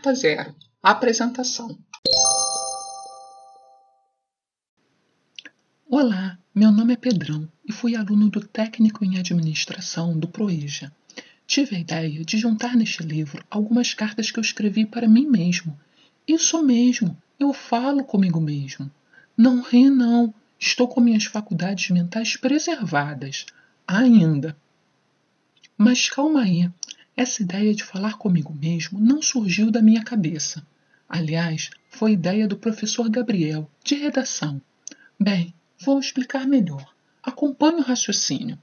Carta Zero. Apresentação. Olá, meu nome é Pedrão e fui aluno do Técnico em Administração do Proeja. Tive a ideia de juntar neste livro algumas cartas que eu escrevi para mim mesmo. Isso mesmo, eu falo comigo mesmo. Não ri, não. Estou com minhas faculdades mentais preservadas. Ainda. Mas calma aí. Essa ideia de falar comigo mesmo não surgiu da minha cabeça. Aliás, foi ideia do professor Gabriel, de redação. Bem, vou explicar melhor. Acompanhe o raciocínio.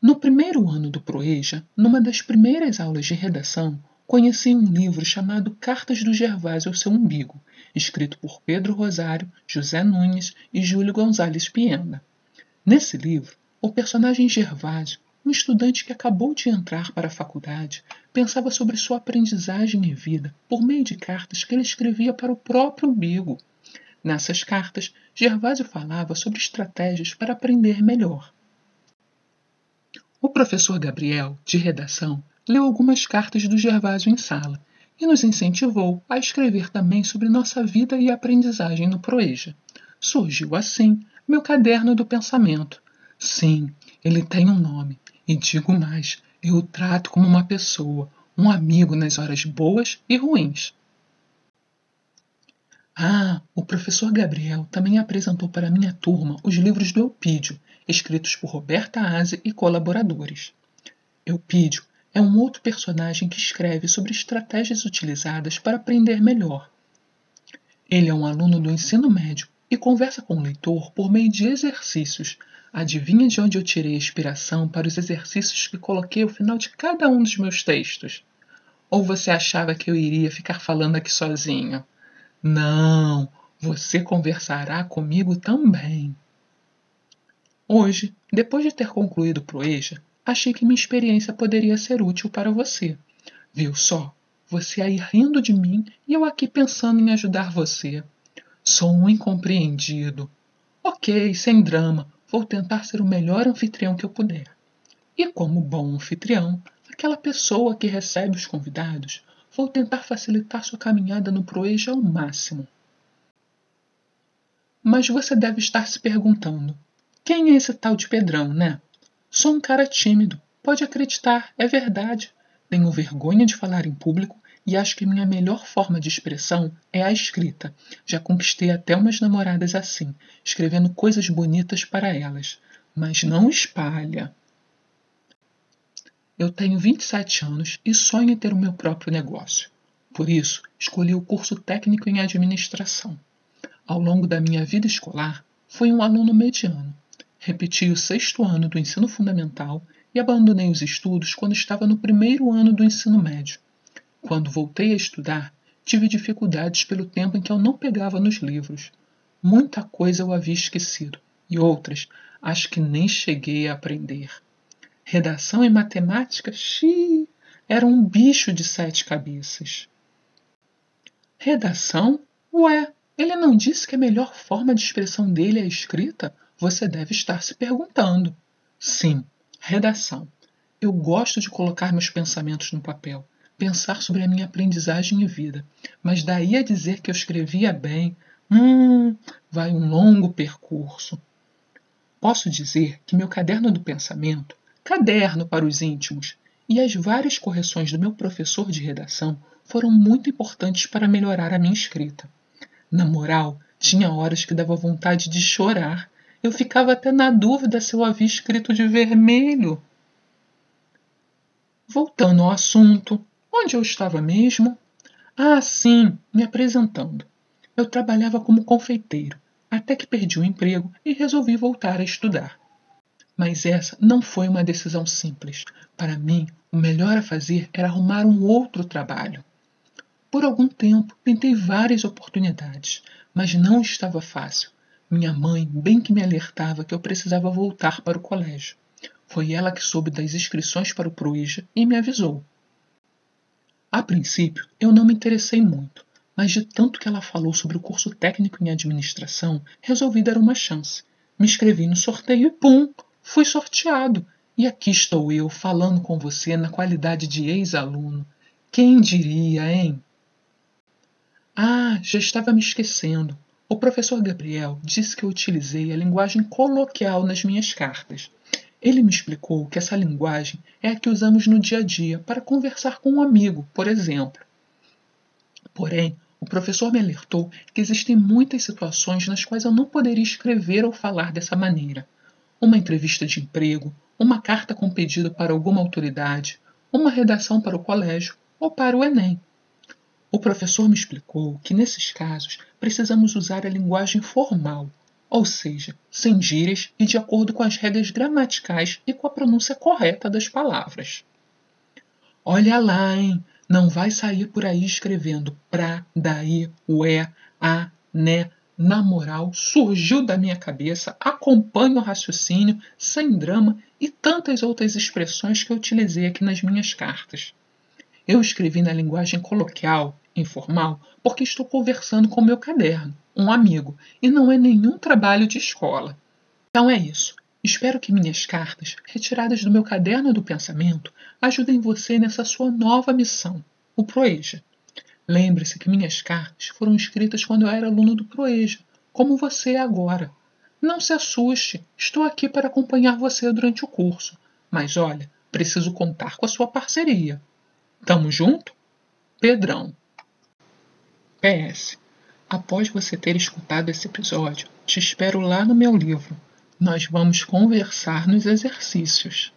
No primeiro ano do Proeja, numa das primeiras aulas de redação, conheci um livro chamado Cartas do Gervásio ao seu umbigo, escrito por Pedro Rosário, José Nunes e Júlio Gonzalez Pienda. Nesse livro, o personagem Gervásio um estudante que acabou de entrar para a faculdade pensava sobre sua aprendizagem e vida por meio de cartas que ele escrevia para o próprio umbigo. Nessas cartas, Gervásio falava sobre estratégias para aprender melhor. O professor Gabriel, de redação, leu algumas cartas do Gervásio em sala e nos incentivou a escrever também sobre nossa vida e aprendizagem no Proeja. Surgiu assim meu caderno do pensamento. Sim, ele tem um nome, e digo mais, eu o trato como uma pessoa, um amigo nas horas boas e ruins. Ah, o professor Gabriel também apresentou para minha turma os livros do Eupídio, escritos por Roberta Aze e colaboradores. Eupídio é um outro personagem que escreve sobre estratégias utilizadas para aprender melhor. Ele é um aluno do ensino médio e conversa com o leitor por meio de exercícios Adivinha de onde eu tirei a inspiração para os exercícios que coloquei ao final de cada um dos meus textos? Ou você achava que eu iria ficar falando aqui sozinho? Não, você conversará comigo também. Hoje, depois de ter concluído o Proeja, achei que minha experiência poderia ser útil para você. Viu só? Você aí rindo de mim e eu aqui pensando em ajudar você. Sou um incompreendido. Ok, sem drama vou tentar ser o melhor anfitrião que eu puder. E como bom anfitrião, aquela pessoa que recebe os convidados, vou tentar facilitar sua caminhada no proeja ao máximo. Mas você deve estar se perguntando: quem é esse tal de Pedrão, né? Sou um cara tímido, pode acreditar, é verdade. Tenho vergonha de falar em público e acho que minha melhor forma de expressão é a escrita. Já conquistei até umas namoradas assim, escrevendo coisas bonitas para elas. Mas não espalha. Eu tenho 27 anos e sonho em ter o meu próprio negócio. Por isso, escolhi o curso técnico em administração. Ao longo da minha vida escolar, fui um aluno mediano. Repeti o sexto ano do ensino fundamental e abandonei os estudos quando estava no primeiro ano do ensino médio. Quando voltei a estudar, tive dificuldades pelo tempo em que eu não pegava nos livros. Muita coisa eu havia esquecido, e outras acho que nem cheguei a aprender. Redação e matemática, xiii, era um bicho de sete cabeças. Redação? Ué, ele não disse que a melhor forma de expressão dele é a escrita? Você deve estar se perguntando. Sim, redação. Eu gosto de colocar meus pensamentos no papel pensar sobre a minha aprendizagem e vida, mas daí a dizer que eu escrevia bem, hum, vai um longo percurso. Posso dizer que meu caderno do pensamento, caderno para os íntimos, e as várias correções do meu professor de redação foram muito importantes para melhorar a minha escrita. Na moral, tinha horas que dava vontade de chorar. Eu ficava até na dúvida se eu havia escrito de vermelho. Voltando ao assunto, Onde eu estava mesmo? Ah, sim, me apresentando. Eu trabalhava como confeiteiro, até que perdi o emprego e resolvi voltar a estudar. Mas essa não foi uma decisão simples. Para mim, o melhor a fazer era arrumar um outro trabalho. Por algum tempo, tentei várias oportunidades, mas não estava fácil. Minha mãe bem que me alertava que eu precisava voltar para o colégio. Foi ela que soube das inscrições para o Proija e me avisou. A princípio, eu não me interessei muito, mas de tanto que ela falou sobre o curso técnico em administração, resolvi dar uma chance. Me inscrevi no sorteio e pum, fui sorteado. E aqui estou eu falando com você na qualidade de ex-aluno. Quem diria, hein? Ah, já estava me esquecendo. O professor Gabriel disse que eu utilizei a linguagem coloquial nas minhas cartas. Ele me explicou que essa linguagem é a que usamos no dia a dia para conversar com um amigo, por exemplo. Porém, o professor me alertou que existem muitas situações nas quais eu não poderia escrever ou falar dessa maneira. Uma entrevista de emprego, uma carta com pedido para alguma autoridade, uma redação para o colégio ou para o Enem. O professor me explicou que nesses casos precisamos usar a linguagem formal, ou seja, sem gírias e de acordo com as regras gramaticais e com a pronúncia correta das palavras. Olha lá, hein? Não vai sair por aí escrevendo pra, daí, ué, a, né, na moral, surgiu da minha cabeça, acompanho o raciocínio, sem drama e tantas outras expressões que eu utilizei aqui nas minhas cartas. Eu escrevi na linguagem coloquial, informal, porque estou conversando com meu caderno, um amigo, e não é nenhum trabalho de escola. Então é isso. Espero que minhas cartas, retiradas do meu caderno do pensamento, ajudem você nessa sua nova missão, o Proeja. Lembre-se que minhas cartas foram escritas quando eu era aluno do Proeja, como você é agora. Não se assuste, estou aqui para acompanhar você durante o curso, mas olha, preciso contar com a sua parceria. Tamo junto? Pedrão. PS. Após você ter escutado esse episódio, te espero lá no meu livro nós vamos conversar nos exercícios.